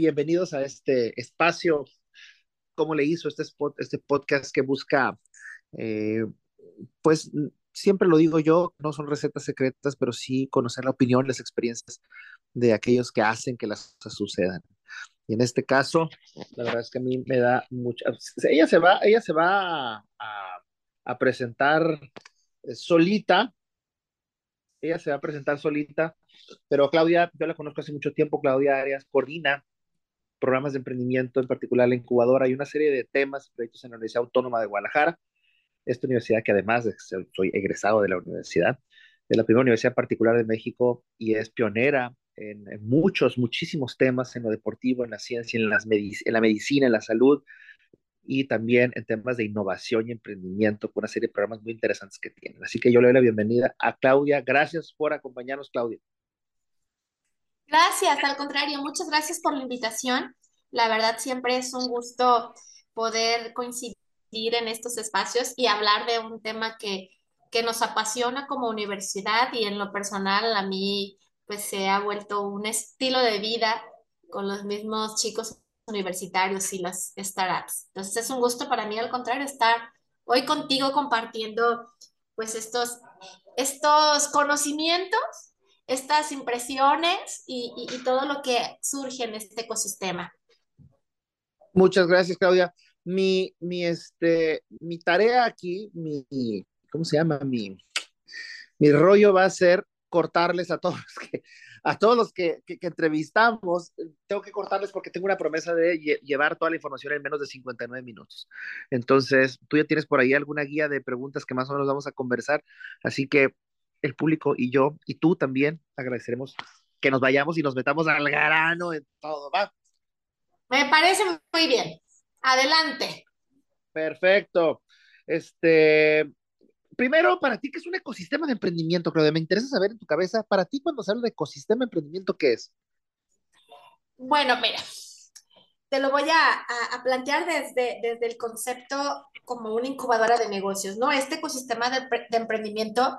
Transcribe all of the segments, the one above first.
bienvenidos a este espacio. ¿Cómo le hizo este, spot, este podcast que busca, eh, pues siempre lo digo yo, no son recetas secretas, pero sí conocer la opinión, las experiencias de aquellos que hacen que las cosas sucedan. Y en este caso, la verdad es que a mí me da mucha... Ella se va, ella se va a, presentar solita, ella se va a presentar solita, pero Claudia, yo la conozco hace mucho tiempo, Claudia Arias coordina programas de emprendimiento, en particular la incubadora, hay una serie de temas, proyectos en la Universidad Autónoma de Guadalajara, esta universidad que además soy egresado de la universidad, de la primera universidad particular de México y es pionera en, muchos, muchísimos temas en lo deportivo, en la ciencia, en, las en la medicina, en la salud y también en temas de innovación y emprendimiento con una serie de programas muy interesantes que tienen. Así que yo le doy la bienvenida a Claudia. Gracias por acompañarnos, Claudia. Gracias, al contrario, muchas gracias por la invitación. La verdad siempre es un gusto poder coincidir en estos espacios y hablar de un tema que, que nos apasiona como universidad y en lo personal a mí pues se ha vuelto un estilo de vida con los mismos chicos universitarios y las startups. Entonces es un gusto para mí al contrario estar hoy contigo compartiendo pues estos, estos conocimientos estas impresiones y, todo lo que surge en este ecosistema. Muchas gracias, Claudia. Mi, mi, este, mi tarea aquí, mi, ¿cómo se llama? Mi, mi rollo va a ser cortarles a todos a todos los que, entrevistamos, tengo que cortarles porque tengo una promesa de llevar toda la información en menos de 59 minutos. Entonces, tú ya tienes por ahí alguna guía de preguntas que más o menos vamos a conversar, así que el público y yo y tú también agradeceremos que nos vayamos y nos metamos al grano en todo, ¿va? Me parece muy bien. Adelante. Perfecto. Este, primero, para ti, ¿qué es un ecosistema de emprendimiento, Claudia? Me interesa saber en tu cabeza, para ti, cuando se habla de ecosistema de emprendimiento, ¿qué es? Bueno, mira, te lo voy a, a, plantear desde, desde el concepto como una incubadora de negocios, ¿no? Este ecosistema de, de emprendimiento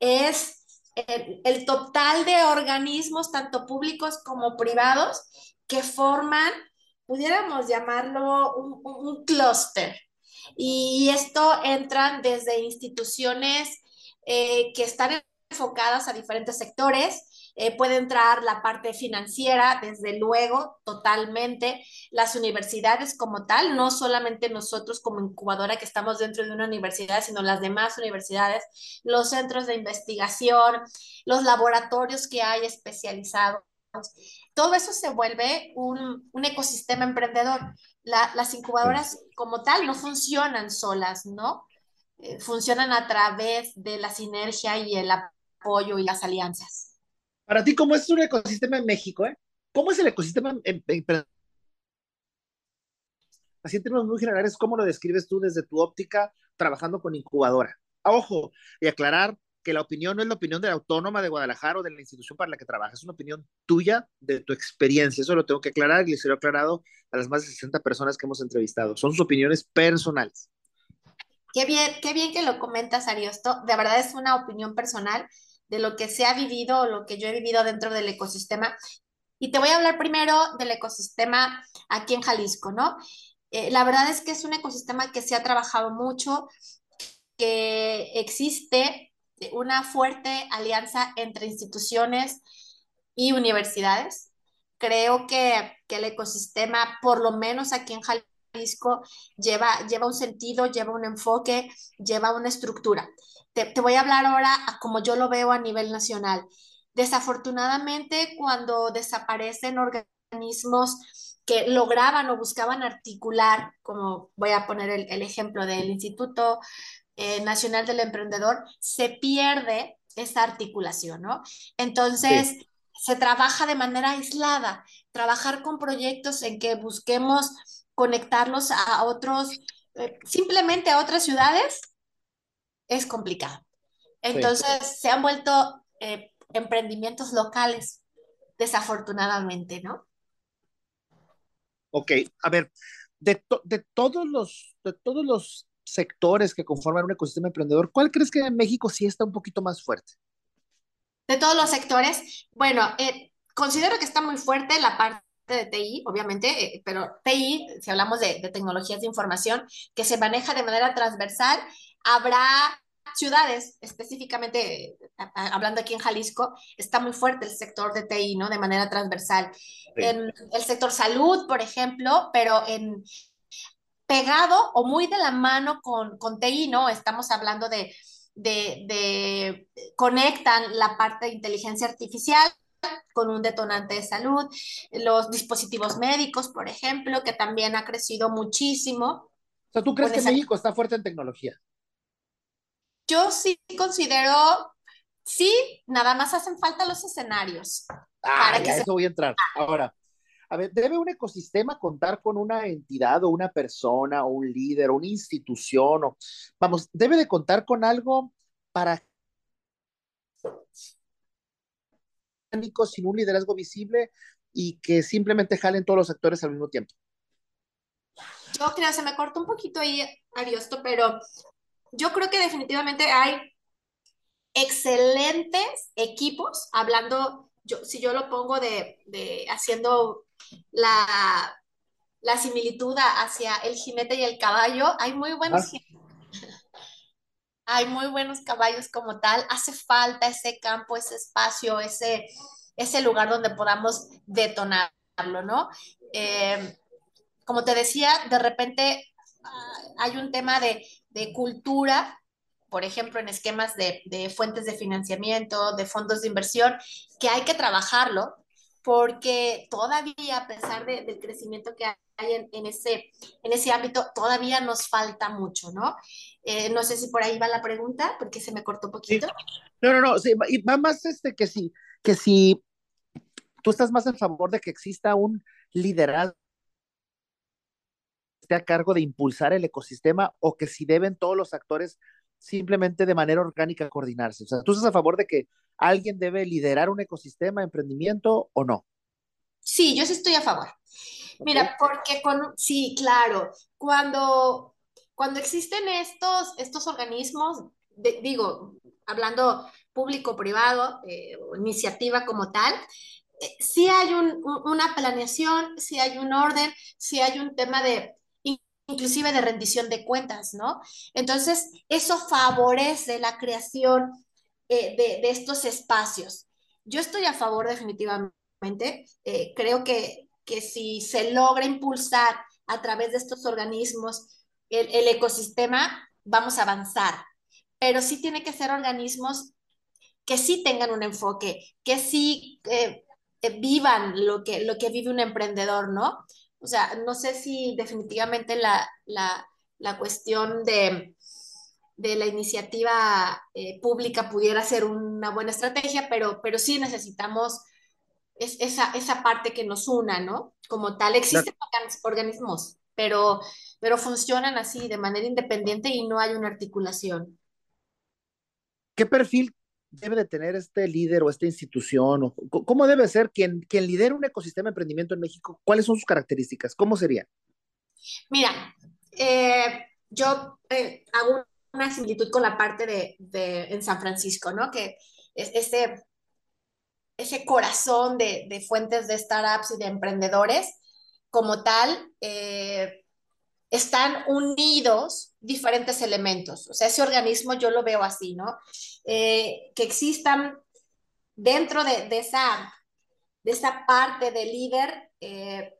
es el, total de organismos, tanto públicos como privados, que forman, pudiéramos llamarlo un, un clúster. Y esto entran desde instituciones eh, que están enfocadas a diferentes sectores, eh, puede entrar la parte financiera, desde luego, totalmente. Las universidades como tal, no solamente nosotros como incubadora que estamos dentro de una universidad, sino las demás universidades, los centros de investigación, los laboratorios que hay especializados. Todo eso se vuelve un, un ecosistema emprendedor. las incubadoras como tal no funcionan solas, ¿no? Eh, funcionan a través de la sinergia y el apoyo y las alianzas. Para ti, ¿cómo es un ecosistema en México? Eh? ¿Cómo es el ecosistema en, Así en términos muy generales, ¿cómo lo describes tú desde tu óptica trabajando con incubadora? Ojo, y aclarar que la opinión no es la opinión de la autónoma de Guadalajara o de la institución para la que trabajas, es una opinión tuya de tu experiencia. Eso lo tengo que aclarar y les he aclarado a las más de 60 personas que hemos entrevistado. Son sus opiniones personales. Qué bien, qué bien que lo comentas, Ariosto. De verdad es una opinión personal de lo que se ha vivido o lo que yo he vivido dentro del ecosistema. Y te voy a hablar primero del ecosistema aquí en Jalisco, ¿no? Eh, la verdad es que es un ecosistema que se ha trabajado mucho, que existe una fuerte alianza entre instituciones y universidades. Creo que, que el ecosistema, por lo menos aquí en Jalisco, lleva, lleva un sentido, lleva un enfoque, lleva una estructura te, voy a hablar ahora a como yo lo veo a nivel nacional. Desafortunadamente, cuando desaparecen organismos que lograban o buscaban articular, como voy a poner el, ejemplo del Instituto eh, Nacional del Emprendedor, se pierde esa articulación, ¿no? Entonces, se trabaja de manera aislada, trabajar con proyectos en que busquemos conectarlos a otros, eh, simplemente a otras ciudades es complicado. Entonces, se han vuelto eh, emprendimientos locales, desafortunadamente, ¿no? Ok, a ver, de, de, todos los, de todos los sectores que conforman un ecosistema emprendedor, ¿cuál crees que en México sí está un poquito más fuerte? De todos los sectores, bueno, eh, considero que está muy fuerte la parte de TI, obviamente, eh, pero TI, si hablamos de, de, tecnologías de información, que se maneja de manera transversal, habrá ciudades, específicamente hablando aquí en Jalisco, está muy fuerte el sector de TI, ¿no? De manera transversal. Sí. En el sector salud, por ejemplo, pero en pegado o muy de la mano con, con TI, ¿no? Estamos hablando de, de, de, conectan la parte de inteligencia artificial con un detonante de salud, los dispositivos médicos, por ejemplo, que también ha crecido muchísimo. O sea, ¿tú crees que esa... México está fuerte en tecnología? Yo sí considero, sí, nada más hacen falta los escenarios. Ah, para que eso se... voy a entrar. Ahora, a ver, ¿debe un ecosistema contar con una entidad o una persona o un líder o una institución? O, vamos, ¿debe de contar con algo para sin un liderazgo visible y que simplemente jalen todos los actores al mismo tiempo? Yo creo, se me cortó un poquito ahí, Ariosto, pero yo creo que definitivamente hay excelentes equipos, hablando, yo, si yo lo pongo de, de haciendo la, la, similitud hacia el jinete y el caballo, hay muy buenos ah. hay muy buenos caballos como tal, hace falta ese campo, ese espacio, ese, ese lugar donde podamos detonarlo, ¿no? Eh, como te decía, de repente uh, hay un tema de, de, cultura, por ejemplo, en esquemas de, de, fuentes de financiamiento, de fondos de inversión, que hay que trabajarlo, porque todavía, a pesar de, del crecimiento que hay en, en, ese, en ese ámbito, todavía nos falta mucho, ¿no? Eh, no sé si por ahí va la pregunta, porque se me cortó un poquito. Sí. No, no, no, sí, va más este que si, que si tú estás más en favor de que exista un liderazgo esté a cargo de impulsar el ecosistema o que si deben todos los actores simplemente de manera orgánica coordinarse. O sea, ¿tú estás a favor de que alguien debe liderar un ecosistema, emprendimiento o no? Sí, yo sí estoy a favor. Mira, porque con, sí, claro, cuando, cuando existen estos, estos organismos, de, digo, hablando público-privado, eh, iniciativa como tal, eh, sí hay un, una planeación, sí hay un orden, sí hay un tema de, inclusive de rendición de cuentas, ¿no? Entonces, eso favorece la creación eh, de, estos espacios. Yo estoy a favor definitivamente, eh, creo que, que si se logra impulsar a través de estos organismos el, el ecosistema, vamos a avanzar, pero sí tiene que ser organismos que sí tengan un enfoque, que sí eh, vivan lo que, lo que vive un emprendedor, ¿no? O sea, no sé si definitivamente la, la, la cuestión de, de, la iniciativa eh, pública pudiera ser una buena estrategia, pero, pero sí necesitamos es, esa, esa parte que nos una, ¿no? Como tal, existen claro. organismos, pero, pero funcionan así de manera independiente y no hay una articulación. ¿Qué perfil debe de tener este líder o esta institución? O, ¿Cómo debe ser quien, quien lidera un ecosistema de emprendimiento en México? ¿Cuáles son sus características? ¿Cómo sería? Mira, eh, yo eh, hago una similitud con la parte de, de, en San Francisco, ¿no? Que es ese, ese corazón de, de fuentes de startups y de emprendedores como tal, eh, están unidos diferentes elementos. O sea, ese organismo yo lo veo así, ¿no? Eh, que existan dentro de, de, esa, de esa parte de líder eh,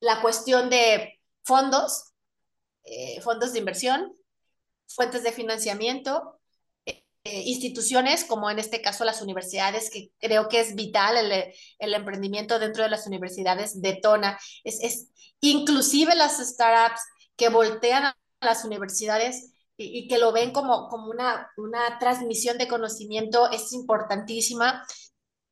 la cuestión de fondos, eh, fondos de inversión, fuentes de financiamiento, instituciones como en este caso las universidades, que creo que es vital el, el emprendimiento dentro de las universidades detona, es, es inclusive las startups que voltean a las universidades y, que lo ven como, como una, una transmisión de conocimiento es importantísima.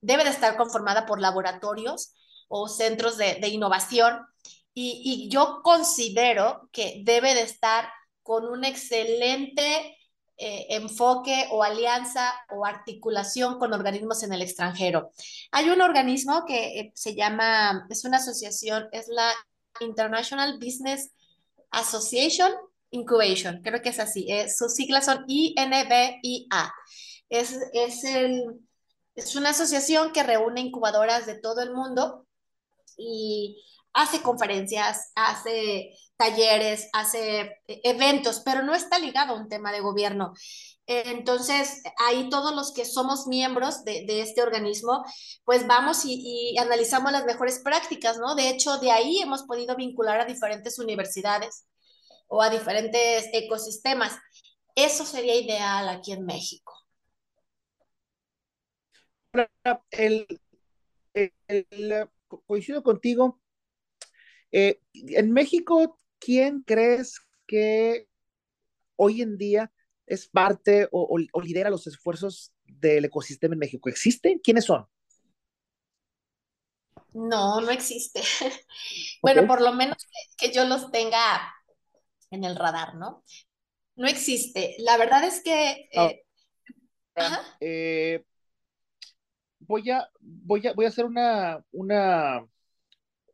Debe de estar conformada por laboratorios o centros de, innovación y, y, yo considero que debe de estar con un excelente eh, enfoque o alianza o articulación con organismos en el extranjero. Hay un organismo que eh, se llama, es una asociación, es la International Business Association Incubation, creo que es así. Eh, sus siglas son INBIA. Es, es, el, es una asociación que reúne incubadoras de todo el mundo y hace conferencias, hace talleres, hace eventos, pero no está ligado a un tema de gobierno. Entonces, ahí todos los que somos miembros de, este organismo, pues vamos y, analizamos las mejores prácticas, ¿no? De hecho, de ahí hemos podido vincular a diferentes universidades o a diferentes ecosistemas. Eso sería ideal aquí en México. El, el, coincido contigo. Eh, en México, ¿quién crees que hoy en día es parte o, o, o, lidera los esfuerzos del ecosistema en México? ¿Existen? ¿Quiénes son? No, no existe. bueno, por lo menos que, que, yo los tenga en el radar, ¿no? No existe. La verdad es que... Eh, oh. eh, voy, a, voy, a, voy a hacer una, una,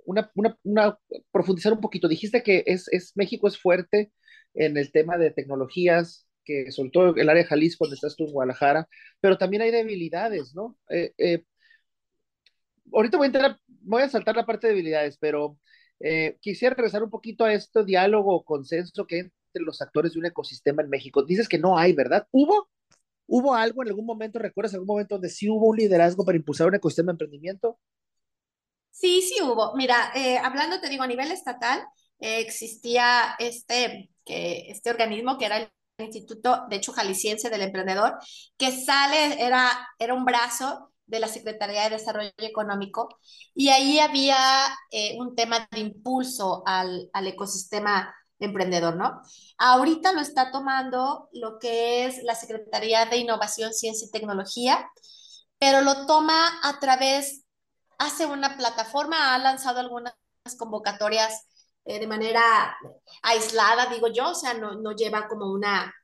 una, una, una, profundizar un poquito. Dijiste que es, es, México es fuerte en el tema de tecnologías, que sobre todo el área de Jalisco, donde estás tú en Guadalajara, pero también hay debilidades, ¿no? Eh, eh, ahorita voy a, entrar, voy a saltar la parte de debilidades, pero eh, quisiera regresar un poquito a este diálogo o consenso que entre los actores de un ecosistema en México. Dices que no hay, ¿verdad? ¿Hubo? ¿Hubo algo en algún momento, recuerdas algún momento donde sí hubo un liderazgo para impulsar un ecosistema de emprendimiento? Sí, sí hubo. Mira, hablando, te digo, a nivel estatal, existía este, que, este organismo que era el Instituto, de hecho, Jalisciense del Emprendedor, que sale, era, era un brazo de la Secretaría de Desarrollo Económico, y ahí había eh, un tema de impulso al, al ecosistema emprendedor, ¿no? Ahorita lo está tomando lo que es la Secretaría de Innovación, Ciencia y Tecnología, pero lo toma a través, hace una plataforma, ha lanzado algunas convocatorias eh, de manera aislada, digo yo, o sea, no, no lleva como una,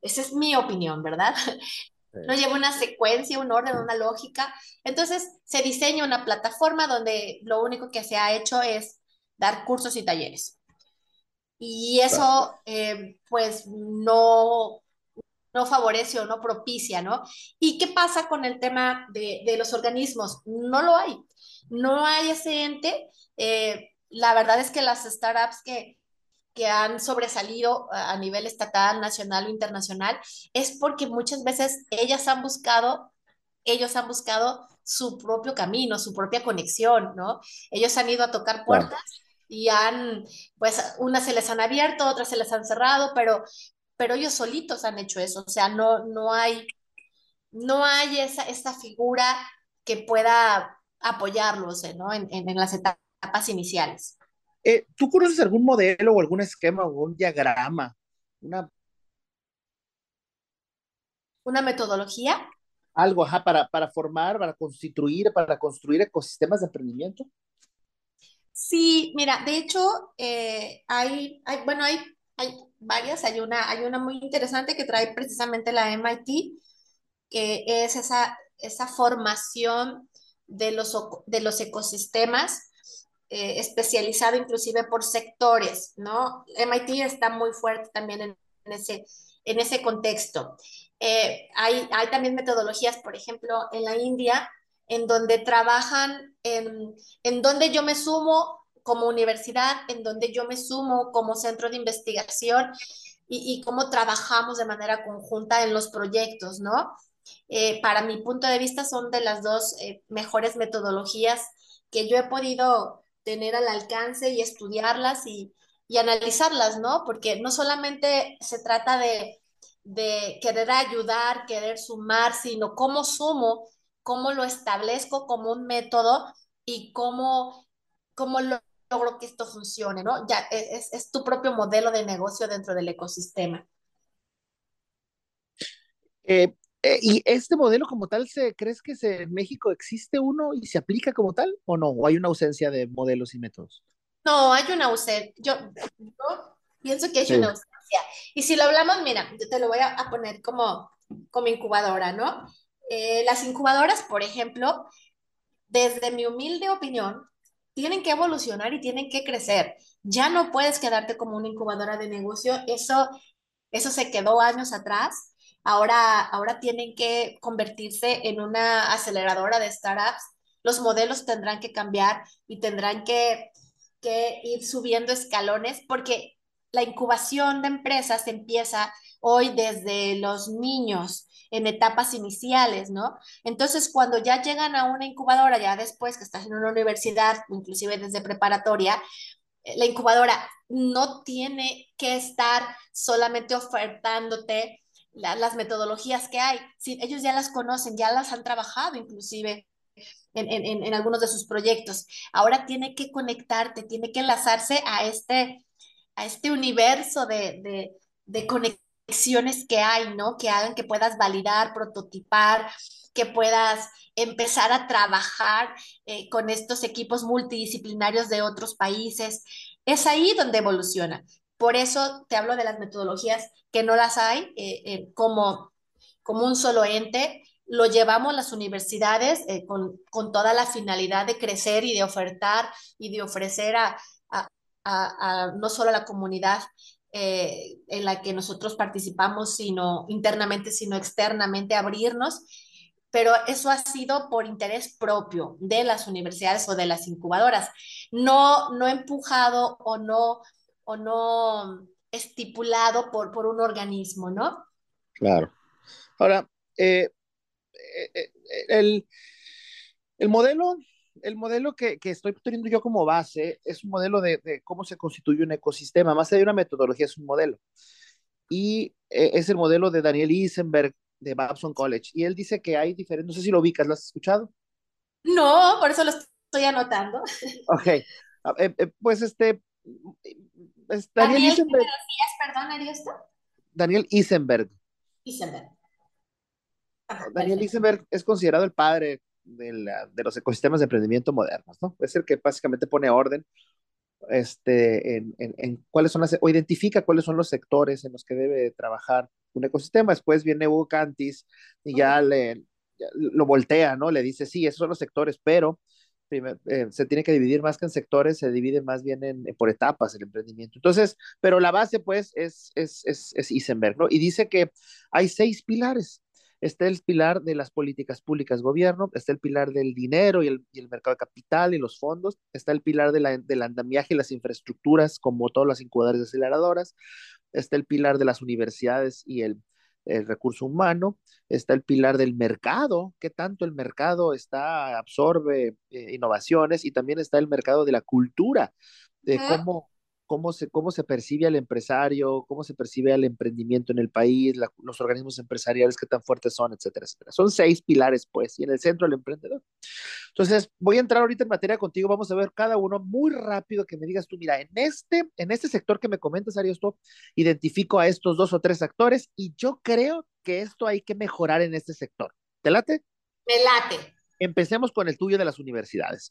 esa es mi opinión, ¿verdad? no lleva una secuencia, un orden, una lógica. Entonces se diseña una plataforma donde lo único que se ha hecho es dar cursos y talleres. Y eso, eh, pues, no, no favorece o no propicia, ¿no? ¿Y qué pasa con el tema de, de los organismos? No lo hay. No hay ese ente. Eh, la verdad es que las startups que, que han sobresalido a nivel estatal, nacional o internacional, es porque muchas veces ellas han buscado, ellos han buscado su propio camino, su propia conexión, ¿no? Ellos han ido a tocar puertas y han, pues, unas se les han abierto, otras se les han cerrado, pero, pero ellos solitos han hecho eso, o sea, no, no hay, no hay esa, esa figura que pueda apoyarlos ¿no? en, en, en las etapas iniciales. Eh, ¿Tú conoces algún modelo o algún esquema o un diagrama? Una, ¿Una metodología? Algo, ajá, para, para formar, para constituir, para construir ecosistemas de emprendimiento. Sí, mira, de hecho, eh, hay, hay, bueno, hay, hay varias, hay una, hay una muy interesante que trae precisamente la MIT, que es esa, esa formación de los, de los ecosistemas, eh, especializado inclusive por sectores, ¿no? MIT está muy fuerte también en, ese, en ese contexto. Eh, hay, hay también metodologías, por ejemplo, en la India, en donde trabajan, en, en donde yo me sumo como universidad, en donde yo me sumo como centro de investigación y, y cómo trabajamos de manera conjunta en los proyectos, ¿no? Eh, para mi punto de vista son de las dos mejores metodologías que yo he podido tener al alcance y estudiarlas y, y analizarlas, ¿no? Porque no solamente se trata de, de querer ayudar, querer sumar, sino cómo sumo cómo lo establezco como un método y cómo, cómo lo, logro que esto funcione, ¿no? Ya es, es, tu propio modelo de negocio dentro del ecosistema. Eh, eh, ¿Y este modelo como tal, se, crees que se, en México existe uno y se aplica como tal o no? ¿O hay una ausencia de modelos y métodos? No, hay una ausencia. Yo, yo pienso que hay sí. una ausencia. Y si lo hablamos, mira, yo te lo voy a, a poner como, como incubadora, ¿no? Eh, las incubadoras, por ejemplo, desde mi humilde opinión, tienen que evolucionar y tienen que crecer. Ya no puedes quedarte como una incubadora de negocio, eso, eso se quedó años atrás. Ahora, ahora tienen que convertirse en una aceleradora de startups los modelos tendrán que cambiar y tendrán que, que ir subiendo escalones porque la incubación de empresas empieza hoy desde los niños en etapas iniciales, ¿no? Entonces, cuando ya llegan a una incubadora, ya después que estás en una universidad, inclusive desde preparatoria, eh, la incubadora no tiene que estar solamente ofertándote las metodologías que hay. Sí, ellos ya las conocen, ya las han trabajado inclusive en, en, algunos de sus proyectos. Ahora tiene que conectarte, tiene que enlazarse a este, a este universo de, de, de conexiones que hay, ¿no? Que hagan que puedas validar, prototipar, que puedas empezar a trabajar eh, con estos equipos multidisciplinarios de otros países. Es ahí donde evoluciona. Por eso te hablo de las metodologías que no las hay eh, eh, como, como un solo ente. Lo llevamos las universidades con, con, toda la finalidad de crecer y de ofertar y de ofrecer a, a, a, no solo a la comunidad en la que nosotros participamos, sino internamente, sino externamente, abrirnos pero eso ha sido por interés propio de las universidades o de las incubadoras, no, no empujado o no, o no estipulado por, por un organismo, ¿no? Claro. Ahora, eh, eh, eh, el, el, modelo, el modelo que, que, estoy teniendo yo como base es un modelo de, de, cómo se constituye un ecosistema, más allá de una metodología, es un modelo. Y es el modelo de Daniel Isenberg, de Babson College. Y él dice que hay diferentes, no sé si lo ubicas, ¿lo has escuchado? No, por eso lo estoy anotando. Ok, eh, pues este... Es Daniel, Daniel Isenberg. perdón? Daniel Isenberg. Isenberg. Daniel Isenberg es considerado el padre de, la, de, los ecosistemas de emprendimiento modernos, ¿no? Es el que básicamente pone orden este, en, en, en, cuáles son las, o identifica cuáles son los sectores en los que debe trabajar un ecosistema. Después viene Hugo Cantis y ya, le, ya lo voltea, ¿no? Le dice, sí, esos son los sectores, pero eh, se tiene que dividir más que en sectores, se divide más bien en, por etapas el emprendimiento. Entonces, pero la base, pues, es, es, es, es Isenberg, ¿no? Y dice que hay seis pilares está el pilar de las políticas públicas gobierno, está el pilar del dinero y el, y el mercado capital y los fondos, está el pilar de la, del andamiaje y las infraestructuras, como todas las incubadoras aceleradoras, está el pilar de las universidades y el, el recurso humano, está el pilar del mercado, qué tanto el mercado está, absorbe eh, innovaciones, y también está el mercado de la cultura, de cómo, cómo se, cómo se percibe al empresario, cómo se percibe al emprendimiento en el país, la, los organismos empresariales, qué tan fuertes son, etcétera, etcétera. Son seis pilares, pues, y en el centro el emprendedor. Entonces, voy a entrar ahorita en materia contigo, vamos a ver cada uno muy rápido que me digas tú, mira, en este, en este sector que me comentas, Ariosto, identifico a estos dos o tres actores y yo creo que esto hay que mejorar en este sector. ¿Te late? Me late. Empecemos con el tuyo de las universidades.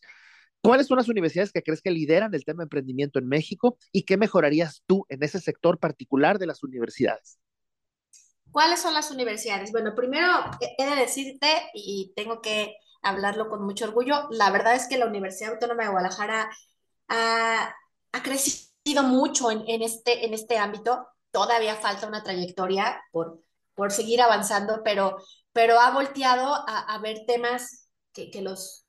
¿Cuáles son las universidades que crees que lideran el tema de emprendimiento en México y qué mejorarías tú en ese sector particular de las universidades? ¿Cuáles son las universidades? Bueno, primero he de decirte, y tengo que hablarlo con mucho orgullo, la verdad es que la Universidad Autónoma de Guadalajara ha, ha crecido mucho en, en, este, en este ámbito. Todavía falta una trayectoria por, por seguir avanzando, pero, pero ha volteado a, a ver temas que, que los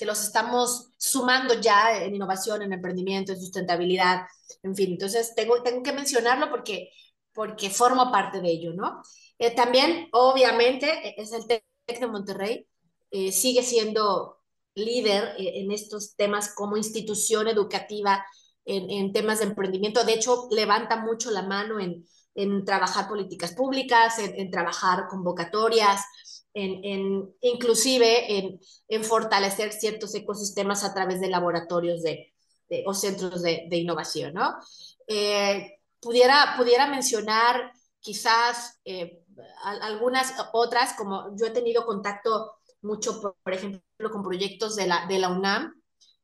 que los estamos sumando ya en innovación, en emprendimiento, en sustentabilidad, en fin. Entonces, tengo, tengo que mencionarlo porque, porque formo parte de ello, ¿no? Eh, también, obviamente, e, es el TEC de Monterrey, eh, sigue siendo líder eh, en estos temas como institución educativa, en, en, temas de emprendimiento. De hecho, levanta mucho la mano en, en trabajar políticas públicas, en, en trabajar convocatorias, en, en inclusive en, en, fortalecer ciertos ecosistemas a través de laboratorios de, o centros de, de, innovación, ¿no? Eh, pudiera, pudiera mencionar quizás eh, algunas otras, como yo he tenido contacto mucho, por, por, ejemplo, con proyectos de la, de la UNAM,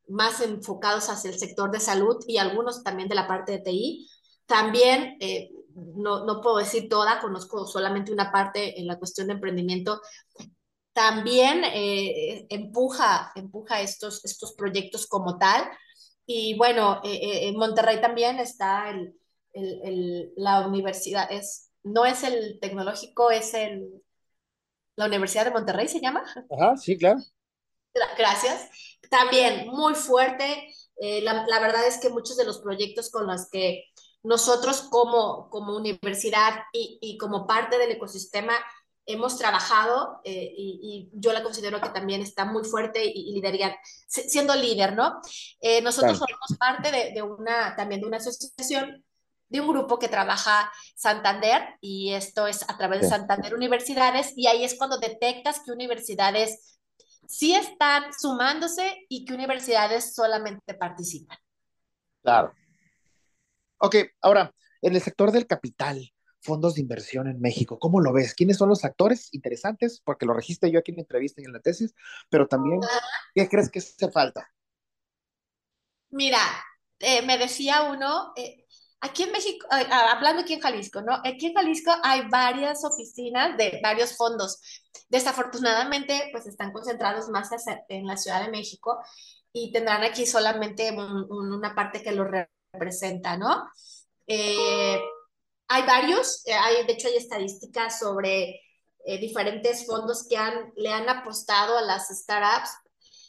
más enfocados hacia el sector de salud y algunos también de la parte de TI. También eh, no, no puedo decir toda, conozco solamente una parte en la cuestión de emprendimiento, también eh, empuja, empuja estos, estos proyectos como tal. Y bueno, eh, eh, en Monterrey también está el, el, el, la universidad, es, no es el tecnológico, es el, la Universidad de Monterrey, ¿se llama? Ajá, sí, claro. Gracias. También muy fuerte. Eh, la, la, verdad es que muchos de los proyectos con los que nosotros como, como universidad y, y como parte del ecosistema hemos trabajado eh, y, y, yo la considero que también está muy fuerte y, y siendo líder, ¿no? Eh, nosotros claro. formamos parte de, de, una, también de una asociación, de un grupo que trabaja Santander y esto es a través de Santander Universidades y ahí es cuando detectas que universidades sí están sumándose y que universidades solamente participan. Claro. Ok, ahora, en el sector del capital, fondos de inversión en México. ¿Cómo lo ves? ¿Quiénes son los actores interesantes? Porque lo registré yo aquí en la entrevista y en la tesis, pero también, ¿qué crees que hace falta? Mira, eh, me decía uno, eh, aquí en México, eh, hablando aquí en Jalisco, ¿no? Aquí en Jalisco hay varias oficinas de varios fondos. Desafortunadamente, pues están concentrados más en la Ciudad de México y tendrán aquí solamente un, un, una parte que los representa, ¿no? Eh, hay varios, eh, hay, de hecho hay estadísticas sobre eh, diferentes fondos que han, le han apostado a las startups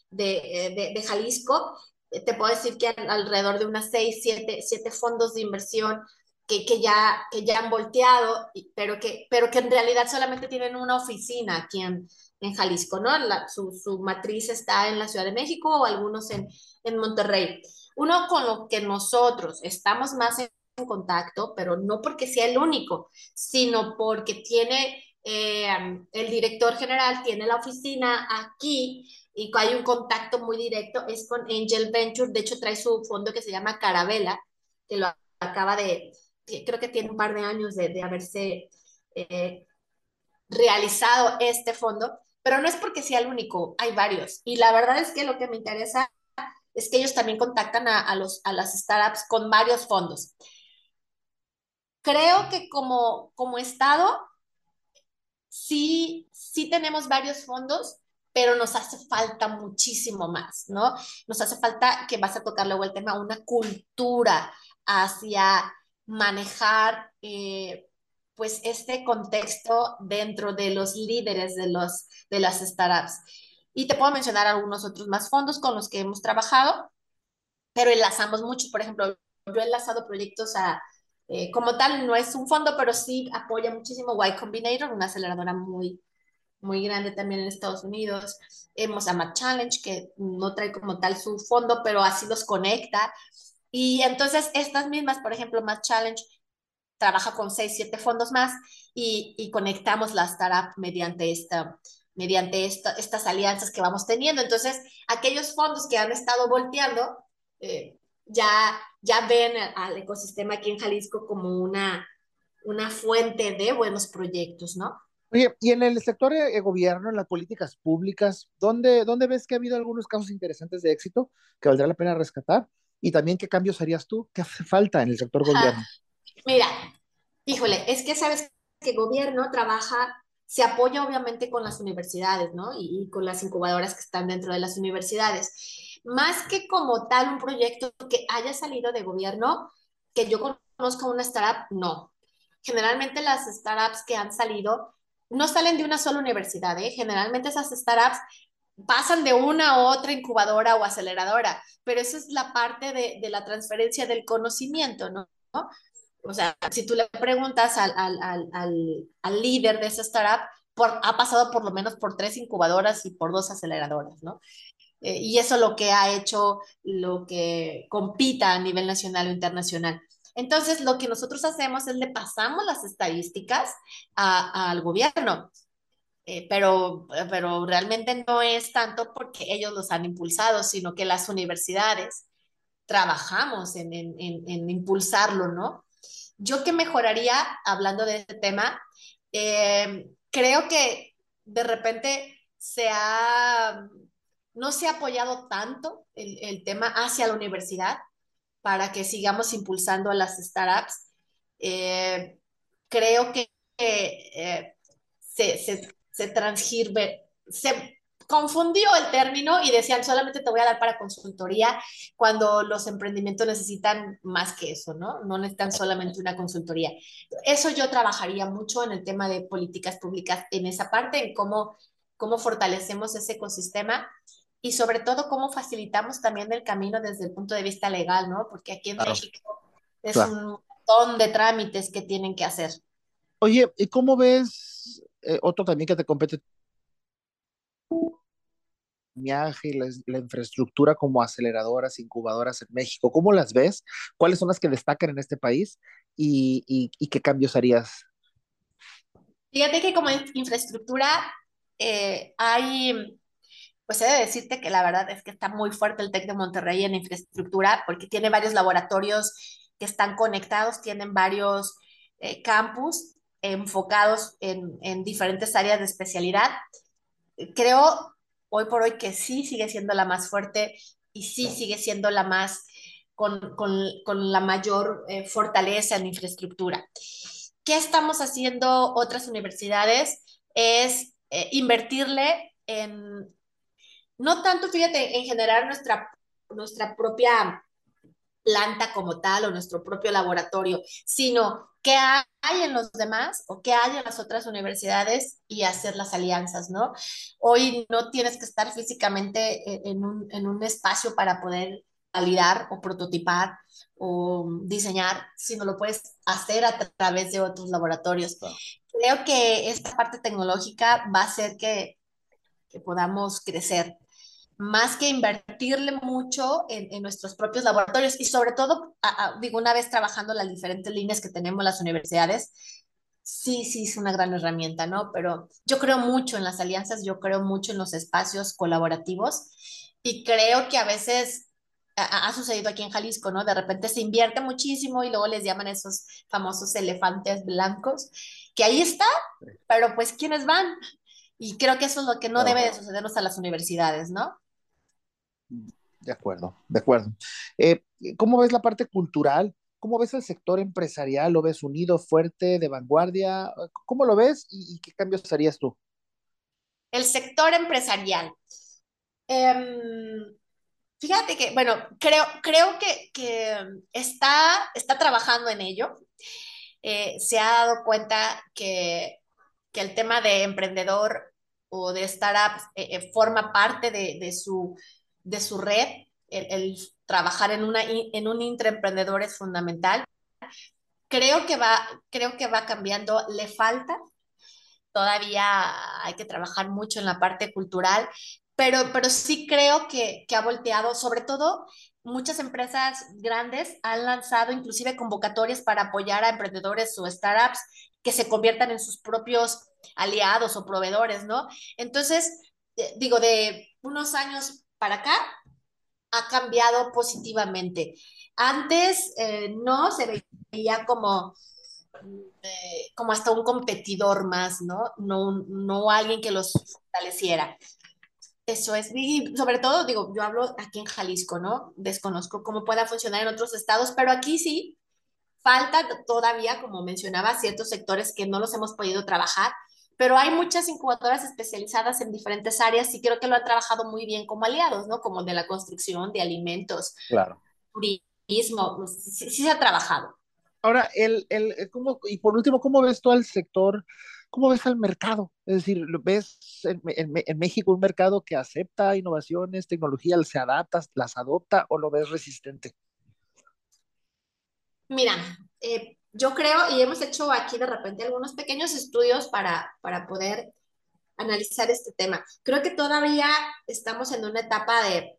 de, eh, de, de Jalisco. Te puedo decir que alrededor de unas 6, 7, 7 fondos de inversión que, que, ya, que ya han volteado, pero que, pero que en realidad solamente tienen una oficina aquí en, en Jalisco, ¿no? La, su, su, matriz está en la Ciudad de México o algunos en, en Monterrey. Uno con lo que nosotros estamos más en contacto, pero no porque sea el único, sino porque tiene eh, el director general, tiene la oficina aquí y hay un contacto muy directo, es con Angel Venture, de hecho trae su fondo que se llama Carabela, que lo acaba de, creo que tiene un par de años de, haberse eh, realizado este fondo, pero no es porque sea el único, hay varios. Y la verdad es que lo que me interesa es que ellos también contactan a, los, a las startups con varios fondos creo que como, como Estado sí, sí tenemos varios fondos, pero nos hace falta muchísimo más, ¿no? Nos hace falta, que vas a tocar luego el tema, una cultura hacia manejar eh, pues este contexto dentro de los líderes de, los, de las startups. Y te puedo mencionar algunos otros más fondos con los que hemos trabajado, pero enlazamos mucho, por ejemplo, yo he enlazado proyectos a, eh, como tal, no es un fondo, pero sí apoya muchísimo Y Combinator, una aceleradora muy, muy grande también en Estados Unidos. Hemos a Math Challenge, que no trae como tal su fondo, pero así los conecta. Y entonces estas mismas, por ejemplo, Math Challenge trabaja con 6, 7 fondos más y, y conectamos la startup mediante esta mediante esta, estas alianzas que vamos teniendo. Entonces, aquellos fondos que han estado volteando, eh, ya, ya ven al ecosistema aquí en Jalisco como una, una fuente de buenos proyectos, ¿no? Oye, y en el sector de gobierno, en las políticas públicas, ¿dónde, ¿dónde ves que ha habido algunos casos interesantes de éxito que valdrá la pena rescatar? Y también, ¿qué cambios harías tú? ¿Qué hace falta en el sector gobierno? Mira, híjole, es que sabes que gobierno trabaja, se apoya obviamente con las universidades, ¿no? Y, con las incubadoras que están dentro de las universidades más que como tal un proyecto que haya salido de gobierno, que yo conozco una startup, no. Generalmente las startups que han salido no salen de una sola universidad, ¿eh? generalmente esas startups pasan de una a otra incubadora o aceleradora, pero esa es la parte de, de la transferencia del conocimiento, ¿no? O sea, si tú le preguntas al, al, al, al líder de esa startup, por, ha pasado por lo menos por tres incubadoras y por dos aceleradoras, ¿no? Eh, y eso es lo que ha hecho lo que compita a nivel nacional o internacional. Entonces, lo que nosotros hacemos es le pasamos las estadísticas al gobierno, eh, pero, pero realmente no es tanto porque ellos los han impulsado, sino que las universidades trabajamos en, en, en, en impulsarlo, ¿no? Yo que mejoraría, hablando de este tema, eh, creo que de repente se ha no se ha apoyado tanto el, el, tema hacia la universidad para que sigamos impulsando a las startups. Eh, creo que eh, se, se, se se confundió el término y decían solamente te voy a dar para consultoría cuando los emprendimientos necesitan más que eso, ¿no? No necesitan solamente una consultoría. Eso yo trabajaría mucho en el tema de políticas públicas en esa parte, en cómo, cómo fortalecemos ese ecosistema y sobre todo cómo facilitamos también el camino desde el punto de vista legal, ¿no? Porque aquí en México es un montón de trámites que tienen que hacer. Oye, ¿y cómo ves eh, otro también que te compete? Y la, la, infraestructura como aceleradoras, incubadoras en México, ¿cómo las ves? ¿Cuáles son las que destacan en este país y, y, qué cambios harías? Fíjate que como infraestructura eh, hay, pues he de decirte que la verdad es que está muy fuerte el TEC de Monterrey en infraestructura porque tiene varios laboratorios que están conectados, tienen varios eh, campus enfocados en, en, diferentes áreas de especialidad. Creo hoy por hoy que sí sigue siendo la más fuerte y sí sigue siendo la más con, con, con la mayor eh, fortaleza en infraestructura. ¿Qué estamos haciendo otras universidades? Es eh, invertirle en, no tanto, fíjate, en generar nuestra, nuestra propia planta como tal o nuestro propio laboratorio, sino qué hay en los demás o qué hay en las otras universidades y hacer las alianzas, ¿no? Hoy no tienes que estar físicamente e, en un, en un espacio para poder validar o prototipar o diseñar, sino lo puedes hacer a través de otros laboratorios. Creo que esta parte tecnológica va a hacer que, que podamos crecer más que invertirle mucho en, en, nuestros propios laboratorios y sobre todo, a, a, digo, una vez trabajando las diferentes líneas que tenemos las universidades, sí, sí es una gran herramienta, ¿no? Pero yo creo mucho en las alianzas, yo creo mucho en los espacios colaborativos y creo que a veces ha, ha sucedido aquí en Jalisco, ¿no? De repente se invierte muchísimo y luego les llaman esos famosos elefantes blancos, que ahí está, pero pues ¿quiénes van? Y creo que eso es lo que no debe de sucedernos a las universidades, ¿no? De acuerdo, de acuerdo. Eh, ¿Cómo ves la parte cultural? ¿Cómo ves el sector empresarial? ¿Lo ves unido, fuerte, de vanguardia? ¿Cómo lo ves y, qué cambios harías tú? El sector empresarial. Eh, fíjate que, bueno, creo, creo que, que está, está trabajando en ello. Eh, se ha dado cuenta que, que, el tema de emprendedor o de startups eh, forma parte de, de su de su red, el, trabajar en, una, en un intraemprendedor es fundamental. Creo que, va, creo que va cambiando, le falta, todavía hay que trabajar mucho en la parte cultural, pero, pero sí creo que, que ha volteado, sobre todo muchas empresas grandes han lanzado inclusive convocatorias para apoyar a emprendedores o startups que se conviertan en sus propios aliados o proveedores, ¿no? Entonces, digo, de unos años para acá ha cambiado positivamente. Antes eh, no se veía como, eh, como hasta un competidor más, ¿no? No, no alguien que los fortaleciera. Eso es, y sobre todo, digo, yo hablo aquí en Jalisco, ¿no? Desconozco cómo pueda funcionar en otros estados, pero aquí sí, falta todavía, como mencionaba, ciertos sectores que no los hemos podido trabajar pero hay muchas incubadoras especializadas en diferentes áreas y creo que lo han trabajado muy bien como aliados, ¿no? Como de la construcción, de alimentos, claro. turismo, sí, sí, se ha trabajado. Ahora, el, el, ¿cómo, y por último, ¿cómo ves tú al sector? ¿Cómo ves al mercado? Es decir, ¿ves en, en, en México un mercado que acepta innovaciones, tecnología, se adapta, las adopta o lo ves resistente? Mira, eh, yo creo, y hemos hecho aquí de repente algunos pequeños estudios para, para poder analizar este tema. Creo que todavía estamos en una etapa de,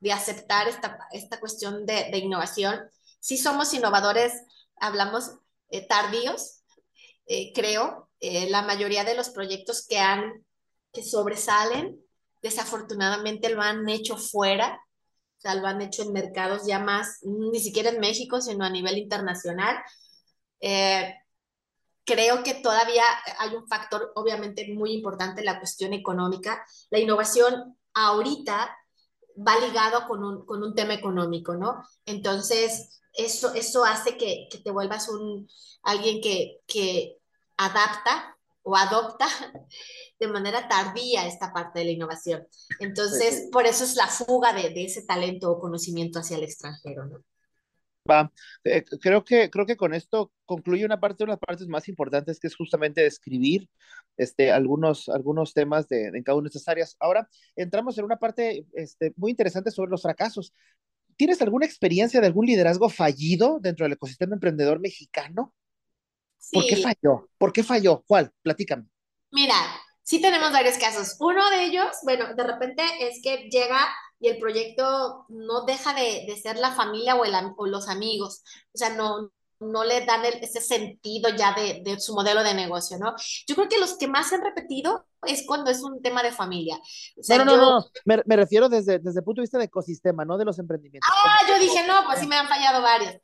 de aceptar esta, esta cuestión de, de, innovación. Sí somos innovadores, hablamos eh, tardíos, eh, creo. Eh, la mayoría de los proyectos que, han, que sobresalen, desafortunadamente lo han hecho fuera, o sea, lo han hecho en mercados ya más, ni siquiera en México, sino a nivel internacional. Eh, creo que todavía hay un factor obviamente muy importante, la cuestión económica. La innovación ahorita va ligado con un, con un tema económico, ¿no? Entonces, eso, eso hace que, que te vuelvas un, alguien que, que adapta o adopta de manera tardía esta parte de la innovación. Entonces, por eso es la fuga de, de ese talento o conocimiento hacia el extranjero, ¿no? Va, eh, creo que, creo que con esto concluye una parte, una de las partes más importantes que es justamente describir este, algunos, algunos temas de, en cada una de estas áreas. Ahora entramos en una parte este, muy interesante sobre los fracasos. ¿Tienes alguna experiencia de algún liderazgo fallido dentro del ecosistema emprendedor mexicano? Sí. ¿Por qué falló? ¿Por qué falló? ¿Cuál? Platícame. Mira, sí tenemos varios casos. Uno de ellos, bueno, de repente es que llega y el proyecto no deja de, de ser la familia o, el, o, los amigos. O sea, no, no le dan el, ese sentido ya de, de, su modelo de negocio, ¿no? Yo creo que los que más han repetido es cuando es un tema de familia. O sea, no, no, yo... no, no. Me, me, refiero desde, desde el punto de vista de ecosistema, no de los emprendimientos. Ah, yo dije, no, pues sí me han fallado varios.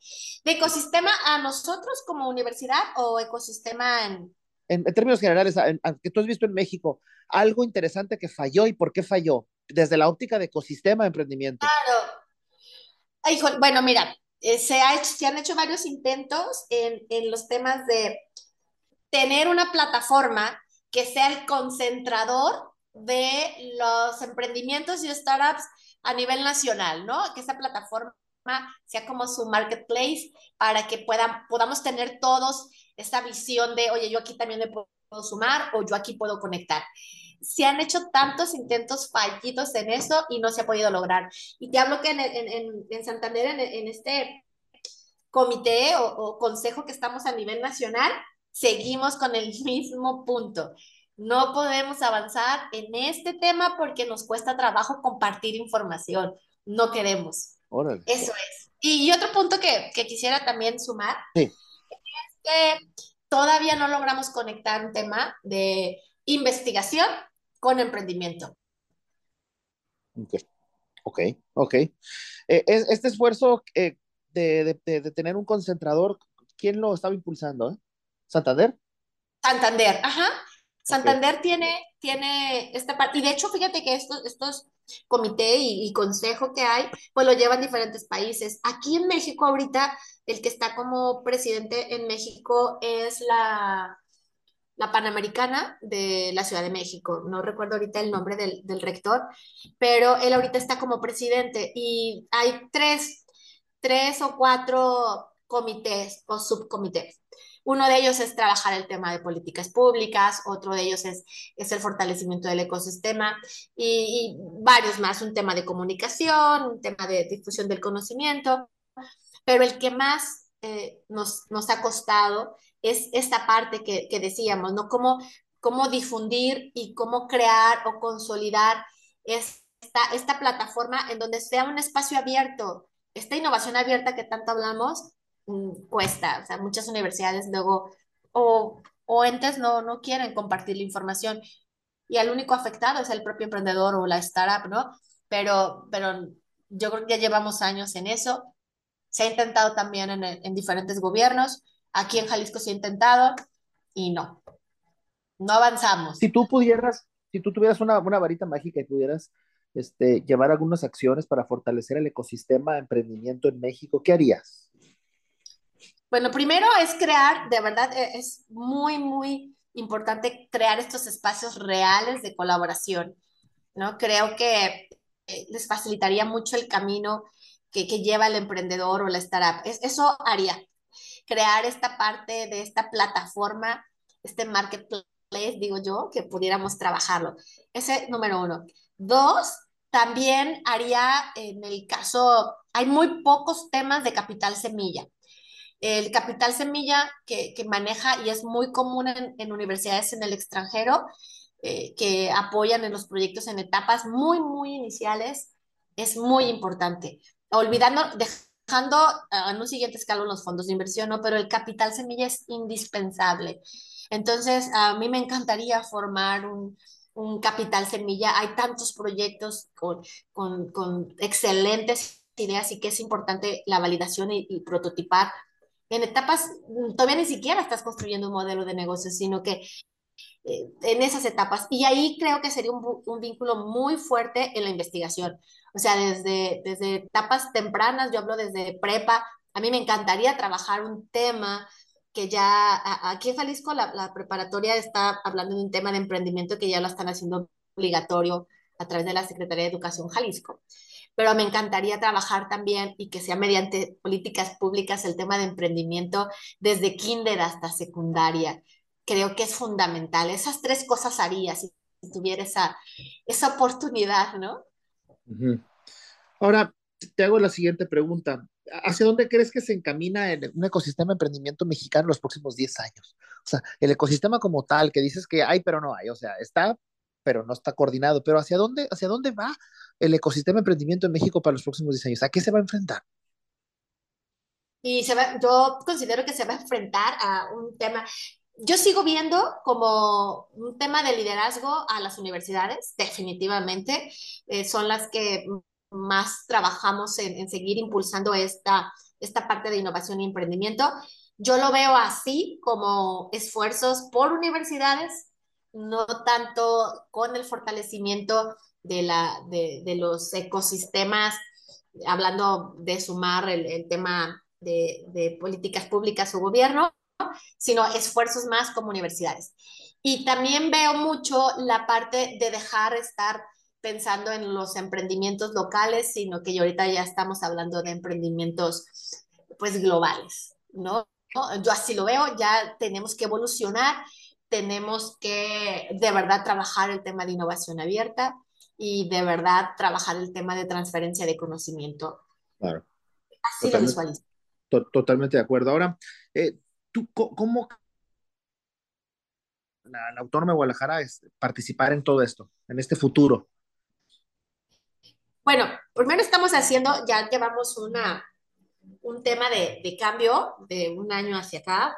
¿De ecosistema a nosotros como universidad o ecosistema en, en, en, términos generales, en, que tú has visto en México, algo interesante que falló y por qué falló, desde la óptica de ecosistema de emprendimiento. Claro. Hijo, bueno, mira, eh, se, ha hecho, se han hecho varios intentos en, en los temas de tener una plataforma que sea el concentrador de los emprendimientos y startups a nivel nacional, ¿no? Que esa plataforma sea como su marketplace para que puedan, podamos tener todos esa visión de, oye, yo aquí también me puedo sumar o yo aquí puedo conectar. Se han hecho tantos intentos fallidos en eso y no se ha podido lograr. Y te hablo que en, en, en Santander, en, en, este comité o, o consejo que estamos a nivel nacional, seguimos con el mismo punto. No podemos avanzar en este tema porque nos cuesta trabajo compartir información. No queremos. Órale. Eso es. Y, y otro punto que, que, quisiera también sumar sí que todavía no logramos conectar un tema de investigación con emprendimiento. Ok, ok. okay. Eh, este esfuerzo eh, de, de, de, tener un concentrador, ¿quién lo estaba impulsando? Eh? ¿Santander? Santander, ajá. Santander tiene, tiene esta parte, y de hecho, fíjate que estos, estos comité y, y, consejo que hay, pues lo llevan diferentes países. Aquí en México ahorita, el que está como presidente en México es la, la Panamericana de la Ciudad de México. No recuerdo ahorita el nombre del, del rector, pero él ahorita está como presidente y hay tres, tres o cuatro comités o subcomités. Uno de ellos es trabajar el tema de políticas públicas, otro de ellos es, el fortalecimiento del ecosistema y, varios más, un tema de comunicación, un tema de difusión del conocimiento, pero el que más eh, nos, nos ha costado es esta parte que, que decíamos, ¿no? Cómo, cómo difundir y cómo crear o consolidar esta, esta plataforma en donde sea un espacio abierto, esta innovación abierta que tanto hablamos, cuesta, o sea, muchas universidades luego o, o entes no, no quieren compartir la información y el único afectado es el propio emprendedor o la startup, ¿no? Pero, pero yo creo que ya llevamos años en eso. Se ha intentado también en, en diferentes gobiernos. Aquí en Jalisco se ha intentado y no, no avanzamos. Si tú pudieras, si tú tuvieras una, una varita mágica y pudieras este, llevar algunas acciones para fortalecer el ecosistema de emprendimiento en México, ¿qué harías? Bueno, primero es crear, de verdad, e, es muy, muy importante crear estos espacios reales de colaboración, ¿no? Creo que eh, les facilitaría mucho el camino que, que lleva el emprendedor o la startup. Es, eso haría, crear esta parte de esta plataforma, este marketplace, digo yo, que pudiéramos trabajarlo. Ese número uno. Dos, también haría, en el caso, hay muy pocos temas de capital semilla el capital semilla que, que maneja y es muy común en, en universidades en el extranjero, eh, que apoyan en los proyectos en etapas muy, muy iniciales, es muy importante. Olvidando, dejando en un siguiente escalón los fondos de inversión, ¿no? pero el capital semilla es indispensable. Entonces, a mí me encantaría formar un, un capital semilla. Hay tantos proyectos con, con, con, excelentes ideas y que es importante la validación y, y prototipar en etapas, mm, todavía ni siquiera estás construyendo un modelo de negocio, sino que eh, en esas etapas. Y ahí creo que sería un, un, vínculo muy fuerte en la investigación. O sea, desde, desde etapas tempranas, yo hablo desde prepa, a mí me encantaría trabajar un tema que ya, aquí en Jalisco la, la, preparatoria está hablando de un tema de emprendimiento que ya lo están haciendo obligatorio a través de la Secretaría de Educación Jalisco. Pero me encantaría trabajar también y que sea mediante políticas públicas el tema de emprendimiento desde kinder hasta secundaria. Creo que es fundamental. Esas tres cosas haría si tuviera esa, esa oportunidad, ¿no? Ahora, te hago la siguiente pregunta. ¿Hacia dónde crees que se encamina en un ecosistema de emprendimiento mexicano en los próximos 10 años? O sea, el ecosistema como tal, que dices que hay, pero no hay. O sea, está, pero no está coordinado. Pero ¿hacia dónde, hacia dónde va el ecosistema de emprendimiento en México para los próximos 10 años? ¿A qué se va a enfrentar? Y se va, yo considero que se va a enfrentar a un tema, yo sigo viendo como un tema de liderazgo a las universidades, definitivamente, eh, son las que más trabajamos en, en, seguir impulsando esta, esta parte de innovación y emprendimiento. Yo lo veo así como esfuerzos por universidades, no tanto con el fortalecimiento de, la, de, de los ecosistemas, hablando de sumar el, el tema de, de, políticas públicas o gobierno, sino esfuerzos más como universidades. Y también veo mucho la parte de dejar estar pensando en los emprendimientos locales, sino que ahorita ya estamos hablando de emprendimientos pues globales, ¿no? Yo así lo veo, ya tenemos que evolucionar, tenemos que de verdad trabajar el tema de innovación abierta y de verdad trabajar el tema de transferencia de conocimiento. Claro. Así totalmente, lo visualizo. To totalmente de acuerdo. Ahora, eh, ¿tú cómo la, la Autónoma de Guadalajara es participar en todo esto, en este futuro? Bueno, primero estamos haciendo, ya llevamos una, un tema de, de cambio de un año hacia acá,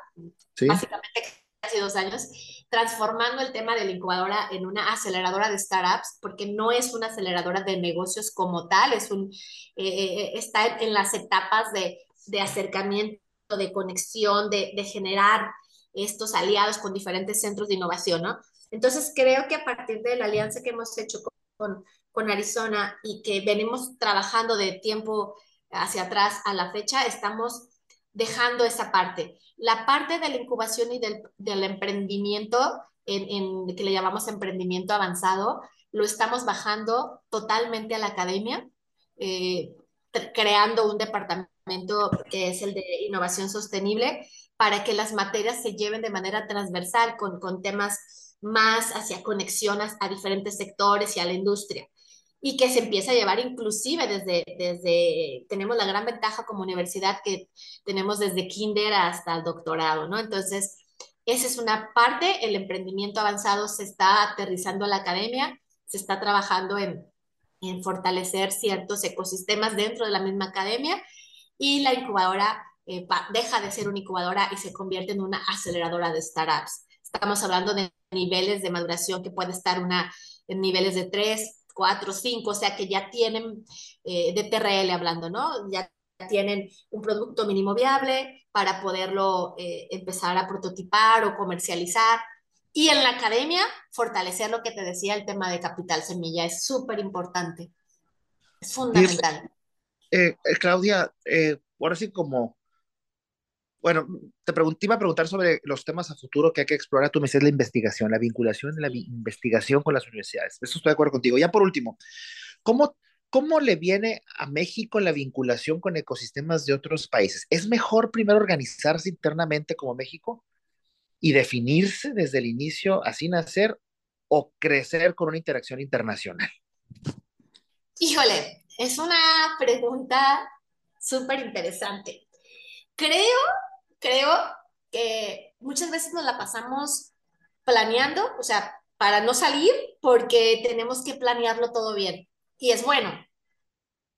sí. básicamente casi dos años, transformando el tema de la incubadora en una aceleradora de startups, porque no es una aceleradora de negocios como tal, es un, eh, está en las etapas de, de acercamiento, de conexión, de, de, generar estos aliados con diferentes centros de innovación, ¿no? Entonces creo que a partir de la alianza que hemos hecho con con Arizona y que venimos trabajando de tiempo hacia atrás a la fecha, estamos dejando esa parte. La parte de la incubación y del, del emprendimiento, en, en, que le llamamos emprendimiento avanzado, lo estamos bajando totalmente a la academia, eh, creando un departamento que es el de innovación sostenible para que las materias se lleven de manera transversal con, con temas más hacia conexiones a diferentes sectores y a la industria y que se empieza a llevar inclusive desde, desde, tenemos la gran ventaja como universidad que tenemos desde kinder hasta el doctorado, ¿no? Entonces, esa es una parte, el emprendimiento avanzado se está aterrizando a la academia, se está trabajando en, en fortalecer ciertos ecosistemas dentro de la misma academia y la incubadora eh, deja de ser una incubadora y se convierte en una aceleradora de startups. Estamos hablando de niveles de maduración que puede estar una, en niveles de 3, cuatro, cinco, o sea que ya tienen eh, de TRL hablando, ¿no? Ya tienen un producto mínimo viable para poderlo eh, empezar a prototipar o comercializar. Y en la academia, fortalecer lo que te decía, el tema de capital semilla es súper importante. Es fundamental. Eh, eh, Claudia, ahora sí como bueno, te, te iba a preguntar sobre los temas a futuro que hay que explorar. Tú me decías la investigación, la vinculación de la vi investigación con las universidades. Eso estoy de acuerdo contigo. Ya por último, ¿cómo, ¿cómo le viene a México la vinculación con ecosistemas de otros países? ¿Es mejor primero organizarse internamente como México y definirse desde el inicio, así nacer, o crecer con una interacción internacional? Híjole, es una pregunta súper interesante. Creo creo que muchas veces nos la pasamos planeando, o sea, para no salir, porque tenemos que planearlo todo bien. Y es bueno,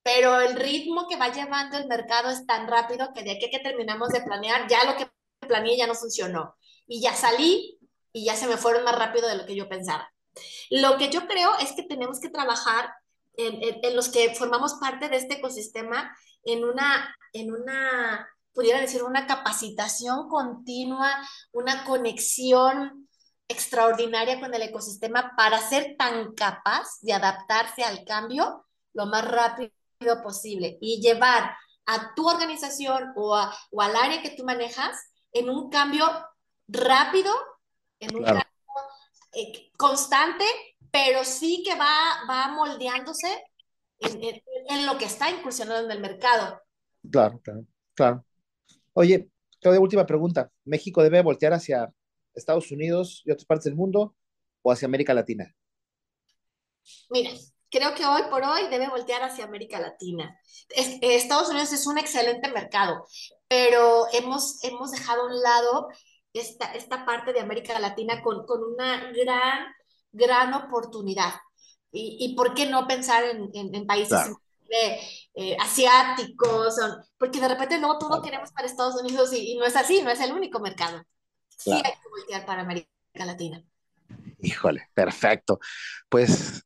pero el ritmo que va llevando el mercado es tan rápido que de aquí que terminamos de planear, ya lo que planeé ya no funcionó. Y ya salí y ya se me fueron más rápido de lo que yo pensaba. Lo que yo creo es que tenemos que trabajar en, en, en los que formamos parte de este ecosistema en una, en una pudiera decir, una capacitación continua, una conexión extraordinaria con el ecosistema para ser tan capaz de adaptarse al cambio lo más rápido posible y llevar a tu organización o, a, o al área que tú manejas en un cambio rápido, en un claro. cambio eh, constante, pero sí que va, va moldeándose en, lo que está incursionando en el mercado. Claro, claro, claro. Oye, de última pregunta. ¿México debe voltear hacia Estados Unidos y otras partes del mundo o hacia América Latina? Mira, creo que hoy por hoy debe voltear hacia América Latina. Estados Unidos es un excelente mercado, pero hemos, hemos dejado a un lado esta, esta parte de América Latina con, con una gran, gran oportunidad. Y, y, por qué no pensar en, en, países eh, asiáticos? porque de repente luego todo queremos para Estados Unidos y, y, no es así, no es el único mercado. Sí hay que voltear para América Latina. Híjole, perfecto. Pues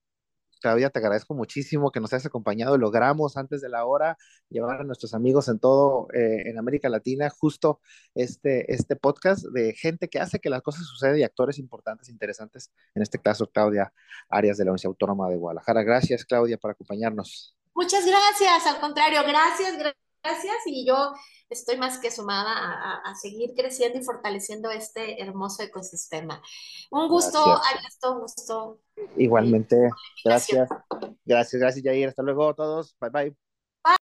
Claudia, te agradezco muchísimo que nos hayas acompañado. Logramos antes de la hora llevar a nuestros amigos en todo, eh, en América Latina, justo este, este podcast de gente que hace que las cosas sucedan y actores importantes, interesantes. En este caso, Claudia Arias de la Universidad Autónoma de Guadalajara. Gracias, Claudia, por acompañarnos. Muchas gracias, al contrario, gracias, gracias. Y yo estoy más que sumada a, seguir creciendo y fortaleciendo este hermoso ecosistema. Un gusto, Arias, un gusto Igualmente, gracias. Gracias, gracias, Jair. Hasta luego a todos. Bye bye.